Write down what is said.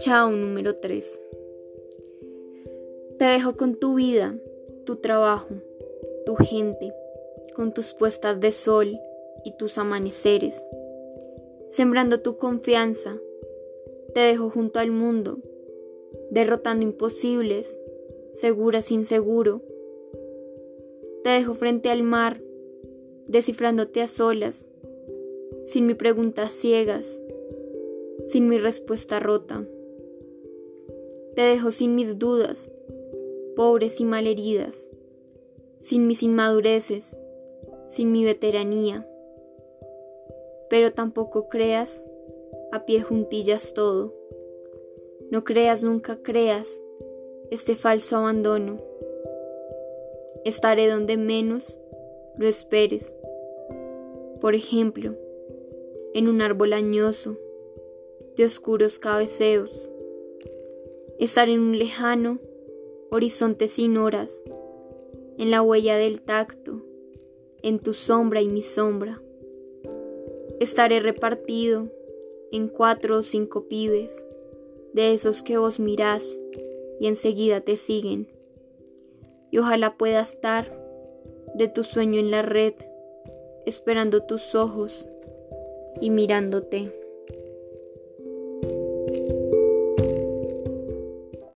Chao número 3. Te dejo con tu vida, tu trabajo, tu gente, con tus puestas de sol y tus amaneceres, sembrando tu confianza. Te dejo junto al mundo, derrotando imposibles, segura sin seguro. Te dejo frente al mar, descifrándote a solas, sin mi preguntas ciegas, sin mi respuesta rota. Te dejo sin mis dudas, pobres y malheridas, sin mis inmadureces, sin mi veteranía. Pero tampoco creas a pie juntillas todo. No creas, nunca creas este falso abandono. Estaré donde menos lo esperes. Por ejemplo, en un árbol añoso de oscuros cabeceos estar en un lejano horizonte sin horas, en la huella del tacto, en tu sombra y mi sombra. Estaré repartido en cuatro o cinco pibes, de esos que vos mirás y enseguida te siguen. Y ojalá pueda estar de tu sueño en la red, esperando tus ojos y mirándote.